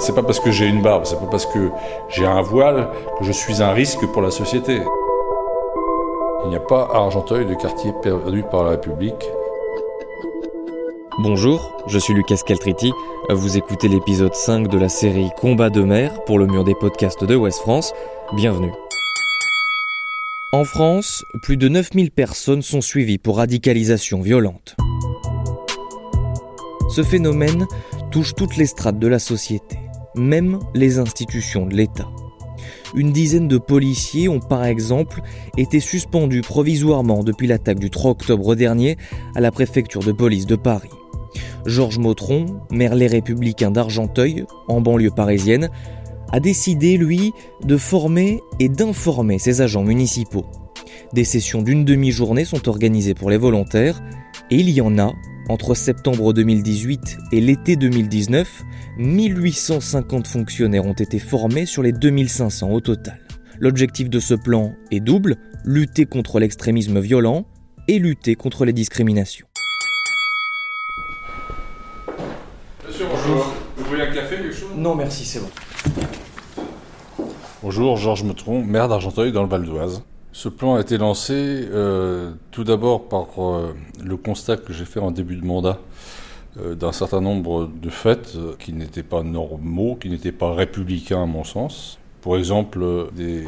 C'est pas parce que j'ai une barbe, c'est pas parce que j'ai un voile que je suis un risque pour la société. Il n'y a pas à Argenteuil de quartier perdu par la République. Bonjour, je suis Lucas Caltriti. Vous écoutez l'épisode 5 de la série Combat de mer pour le mur des podcasts de Ouest France. Bienvenue. En France, plus de 9000 personnes sont suivies pour radicalisation violente. Ce phénomène touche toutes les strates de la société même les institutions de l'État. Une dizaine de policiers ont par exemple été suspendus provisoirement depuis l'attaque du 3 octobre dernier à la préfecture de police de Paris. Georges Motron, maire Les Républicains d'Argenteuil, en banlieue parisienne, a décidé, lui, de former et d'informer ses agents municipaux. Des sessions d'une demi-journée sont organisées pour les volontaires, et il y en a entre septembre 2018 et l'été 2019, 1850 fonctionnaires ont été formés sur les 2500 au total. L'objectif de ce plan est double, lutter contre l'extrémisme violent et lutter contre les discriminations. Monsieur, bonjour. Vous voulez un café, quelque chose? Non merci, c'est bon. Bonjour, Georges Metron, maire d'Argenteuil dans le Val d'Oise. Ce plan a été lancé euh, tout d'abord par euh, le constat que j'ai fait en début de mandat euh, d'un certain nombre de faits qui n'étaient pas normaux, qui n'étaient pas républicains à mon sens. Pour exemple, des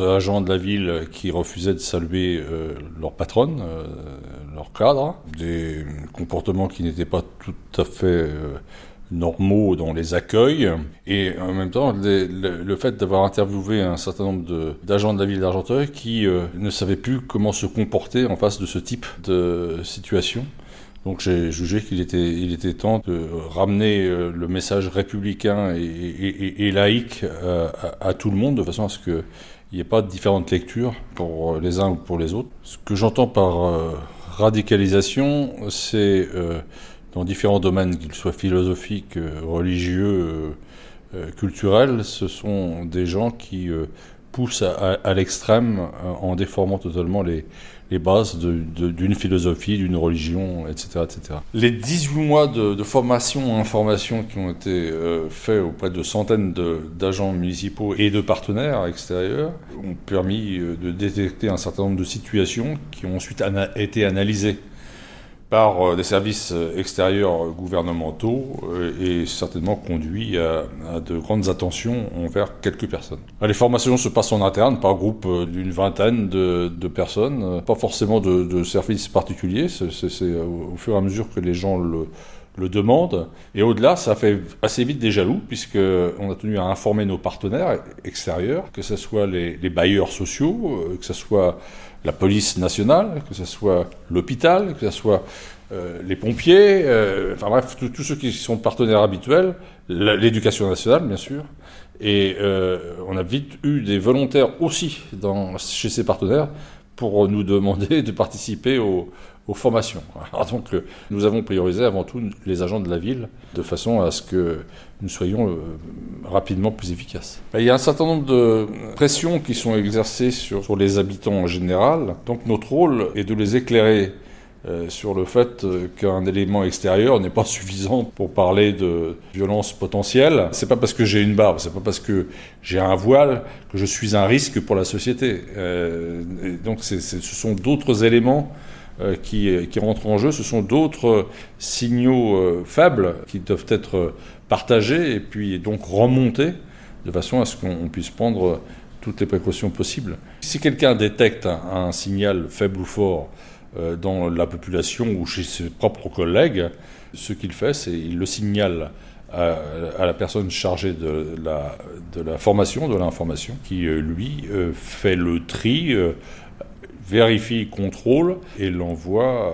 agents de la ville qui refusaient de saluer leur patronne, leur cadre, des comportements qui n'étaient pas tout à fait normaux dans les accueils. Et en même temps, le, fait d'avoir interviewé un certain nombre d'agents de, la ville d'Argenteuil qui euh, ne savaient plus comment se comporter en face de ce type de situation. Donc j'ai jugé qu'il était, il était temps de ramener euh, le message républicain et, laïque euh, à, tout le monde de façon à ce qu'il n'y ait pas de différentes lectures pour les uns ou pour les autres. Ce que j'entends par radicalisation, c'est dans différents domaines, qu'ils soient philosophiques, euh, religieux, euh, euh, culturels, ce sont des gens qui poussent à, l'extrême en déformant totalement les, bases d'une philosophie, d'une religion, etc., etc. Les 18 mois de, formation information qui ont été faits auprès de centaines d'agents municipaux et de partenaires extérieurs ont permis de détecter un certain nombre de situations qui ont ensuite été analysées par euh, des services euh, extérieurs gouvernementaux euh, et certainement conduit à, de grandes attentions envers quelques personnes. Les formations se passent en interne par groupe d'une vingtaine de, personnes, pas forcément de, services particuliers, c'est au fur et à mesure que les gens le, le demandent. Et au-delà, ça fait assez vite des jaloux, puisqu'on a tenu à informer nos partenaires extérieurs, que ce soit les, bailleurs sociaux, que ce soit la police nationale, que ce soit l'hôpital, que ce soit euh, les pompiers, euh, enfin bref, tous ceux qui sont partenaires habituels, l'éducation nationale bien sûr, et euh, on a vite eu des volontaires aussi chez ces partenaires pour nous demander de participer aux, formations. Alors donc nous avons priorisé avant tout les agents de la ville de façon à ce que nous soyons rapidement plus efficaces. Il y a un certain nombre de pressions qui sont exercées sur les habitants en général, donc notre rôle est de les éclairer euh, sur le fait euh, qu'un élément extérieur n'est pas suffisant pour parler de violence potentielle. C'est pas parce que j'ai une barbe, c'est pas parce que j'ai un voile que je suis un risque pour la société. Euh, donc ce sont d'autres éléments qui, rentrent en jeu, ce sont d'autres signaux faibles qui doivent être partagés et puis donc remontés de façon à ce qu'on puisse prendre toutes les précautions possibles. Si quelqu'un détecte un signal faible ou fort, dans la population ou chez ses propres collègues, ce qu'il fait, c'est qu'il le signale à, la personne chargée de la, formation, de l'information, qui euh, lui euh, fait le tri, vérifie, contrôle et l'envoie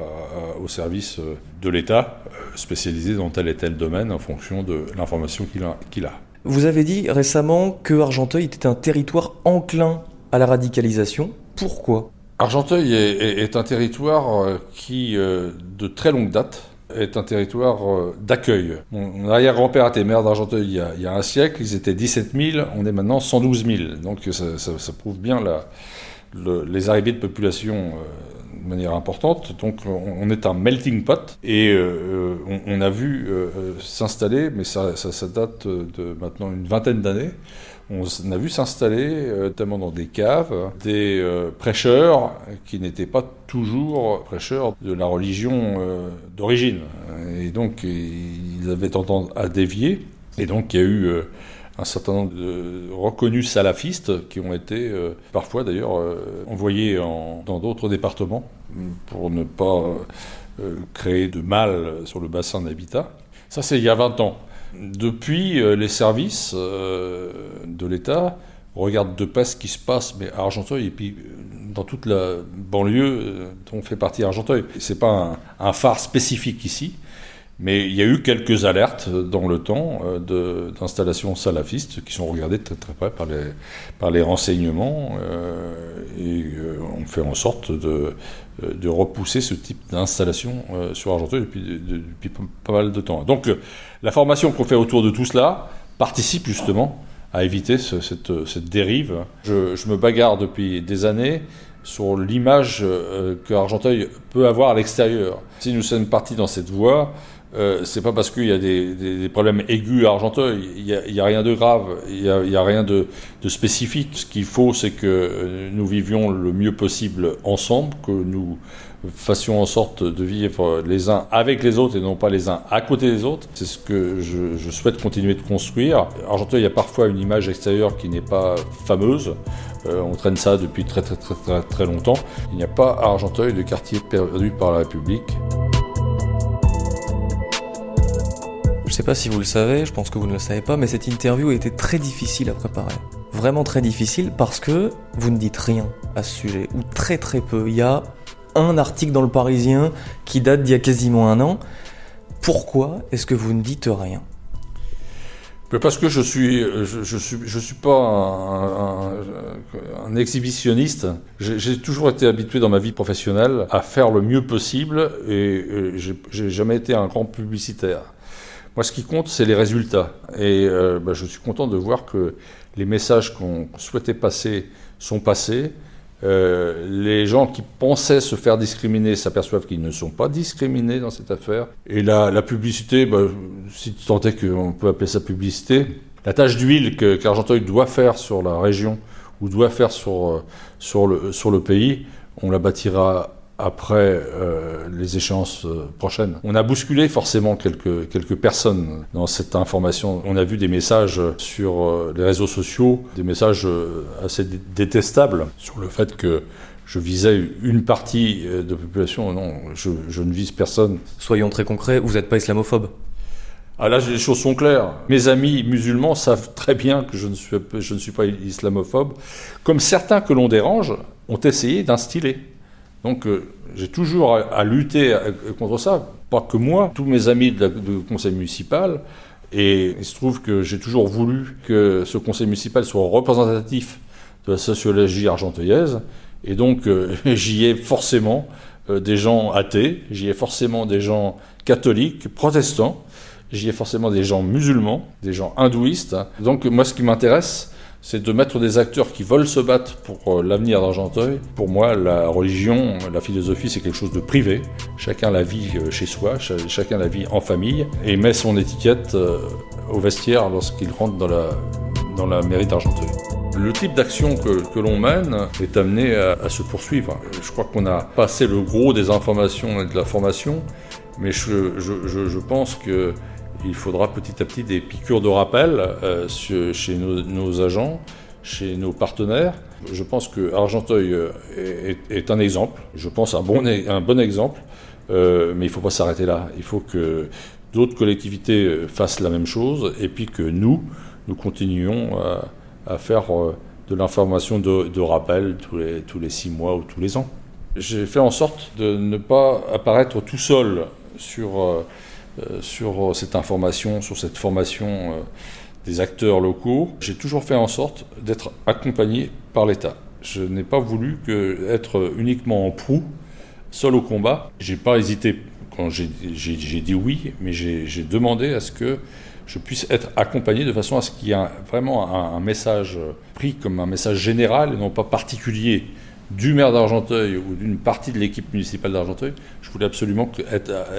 au service de l'État spécialisé dans tel et tel domaine en fonction de l'information qu'il a, a. Vous avez dit récemment que Argenteuil était un territoire enclin à la radicalisation. Pourquoi? Argenteuil est, un territoire euh, qui, euh, de très longue date, est un territoire euh, d'accueil. Mon arrière-grand-père était maire d'Argenteuil il, y a un siècle, ils étaient 17 000, on est maintenant 112 000. Donc ça, prouve bien les arrivées de population de manière importante. Donc on, est un melting pot et on, a vu s'installer, mais ça, ça, date de maintenant une vingtaine d'années, on a vu s'installer, notamment dans des caves, des prêcheurs qui n'étaient pas toujours prêcheurs de la religion d'origine. Et donc ils avaient tendance à dévier. Et donc il y a eu un certain nombre de reconnus salafistes qui ont été euh, parfois d'ailleurs euh, envoyés dans d'autres départements pour ne pas euh, créer de mal sur le bassin d'habitat. Ça, c'est il y a 20 ans. Depuis, les services de l'État regardent de près ce qui se passe mais à Argenteuil et puis dans toute la banlieue dont fait partie Argenteuil. Ce n'est pas un phare spécifique ici. Mais il y a eu quelques alertes dans le temps euh, d'installations salafistes qui sont regardées très très près par les, par les renseignements euh, et euh, on fait en sorte de, de repousser ce type d'installation sur Argenteuil depuis, depuis pas mal de temps. Donc la formation qu'on fait autour de tout cela participe justement à éviter cette, cette, dérive. Je, je, me bagarre depuis des années sur l'image que Argenteuil peut avoir à l'extérieur. Si nous sommes partis dans cette voie, euh, c'est pas parce qu'il y a des, problèmes aigus à Argenteuil, il n'y a, rien de grave, il n'y a, rien de, spécifique. Ce qu'il faut, c'est que euh, nous vivions le mieux possible ensemble, que nous fassions en sorte de vivre les uns avec les autres et non pas les uns à côté des autres. C'est ce que je, souhaite continuer de construire. Argenteuil, il y a parfois une image extérieure qui n'est pas fameuse. Euh, on traîne ça depuis très très très très, très longtemps. Il n'y a pas à Argenteuil de quartier perdu par la République. Je sais pas si vous le savez, je pense que vous ne le savez pas, mais cette interview a été très difficile à préparer. Vraiment très difficile parce que vous ne dites rien à ce sujet, ou très très peu. Il y a un article dans le Parisien qui date d'il y a quasiment un an. Pourquoi est-ce que vous ne dites rien? Parce que je suis, je, suis, je suis pas un, exhibitionniste. J'ai toujours été habitué dans ma vie professionnelle à faire le mieux possible et j'ai jamais été un grand publicitaire. Moi, ce qui compte, c'est les résultats. Et euh, bah, je suis content de voir que les messages qu'on souhaitait passer sont passés. Euh, les gens qui pensaient se faire discriminer s'aperçoivent qu'ils ne sont pas discriminés dans cette affaire. Et la, la publicité, bah, si tant est qu'on peut appeler ça publicité, la tâche d'huile qu'Argenteuil doit faire sur la région ou doit faire sur, euh, sur, le, sur le pays, on la bâtira après euh, les échéances euh, prochaines. On a bousculé forcément quelques, quelques personnes dans cette information. On a vu des messages sur euh, les réseaux sociaux, des messages assez détestables sur le fait que je visais une partie de la population. Non, je, je ne vise personne. Soyons très concrets, vous n'êtes pas islamophobe ah là, les choses sont claires. Mes amis musulmans savent très bien que je ne suis, je ne suis pas islamophobe, comme certains que l'on dérange ont essayé d'instiller. Donc euh, j'ai toujours à, lutter contre ça, pas que moi, tous mes amis du conseil municipal. Et il se trouve que j'ai toujours voulu que ce conseil municipal soit représentatif de la sociologie argenteuillaise. Et donc euh, j'y ai forcément euh, des gens athées, j'y ai forcément des gens catholiques, protestants, j'y ai forcément des gens musulmans, des gens hindouistes. Donc moi ce qui m'intéresse, c'est de mettre des acteurs qui veulent se battre pour euh, l'avenir d'Argenteuil. Pour moi, la religion, la philosophie, c'est quelque chose de privé. Chacun la vit euh, chez soi, chacun la vit en famille, et met son étiquette euh, au vestiaire lorsqu'il rentre dans la, dans la mairie d'Argenteuil. Le type d'action que, que l'on mène est amené à, se poursuivre. Je crois qu'on a passé le gros des informations et de la formation, mais je, je, pense que il faudra petit à petit des piqûres de rappel euh, chez nos, agents, chez nos partenaires. Je pense que Argenteuil euh, est, un exemple, je pense un bon, un bon exemple, euh, mais il ne faut pas s'arrêter là. Il faut que d'autres collectivités fassent la même chose et puis que nous, nous continuions à, faire de l'information de, rappel tous les, tous les six mois ou tous les ans. J'ai fait en sorte de ne pas apparaître tout seul sur sur cette information, sur cette formation euh, des acteurs locaux. J'ai toujours fait en sorte d'être accompagné par l'État. Je n'ai pas voulu être uniquement en proue, seul au combat. J'ai pas hésité quand j'ai dit oui, mais j'ai demandé à ce que je puisse être accompagné de façon à ce qu'il y ait vraiment un, message pris comme un message général et non pas particulier du maire d'Argenteuil ou d'une partie de l'équipe municipale d'Argenteuil, je voulais absolument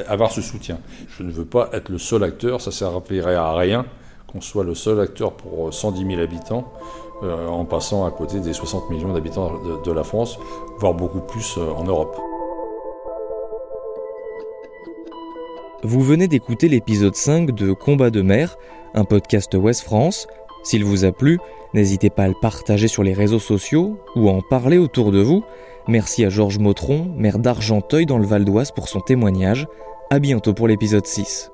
avoir ce soutien. Je ne veux pas être le seul acteur, ça ne servirait à rien qu'on soit le seul acteur pour 110 000 habitants, euh, en passant à côté des 60 millions d'habitants de, la France, voire beaucoup plus euh, en Europe. Vous venez d'écouter l'épisode 5 de Combat de mer, un podcast Ouest France. S'il vous a plu, n'hésitez pas à le partager sur les réseaux sociaux ou à en parler autour de vous. Merci à Georges Motron, maire d'Argenteuil dans le Val d'Oise pour son témoignage. À bientôt pour l'épisode 6.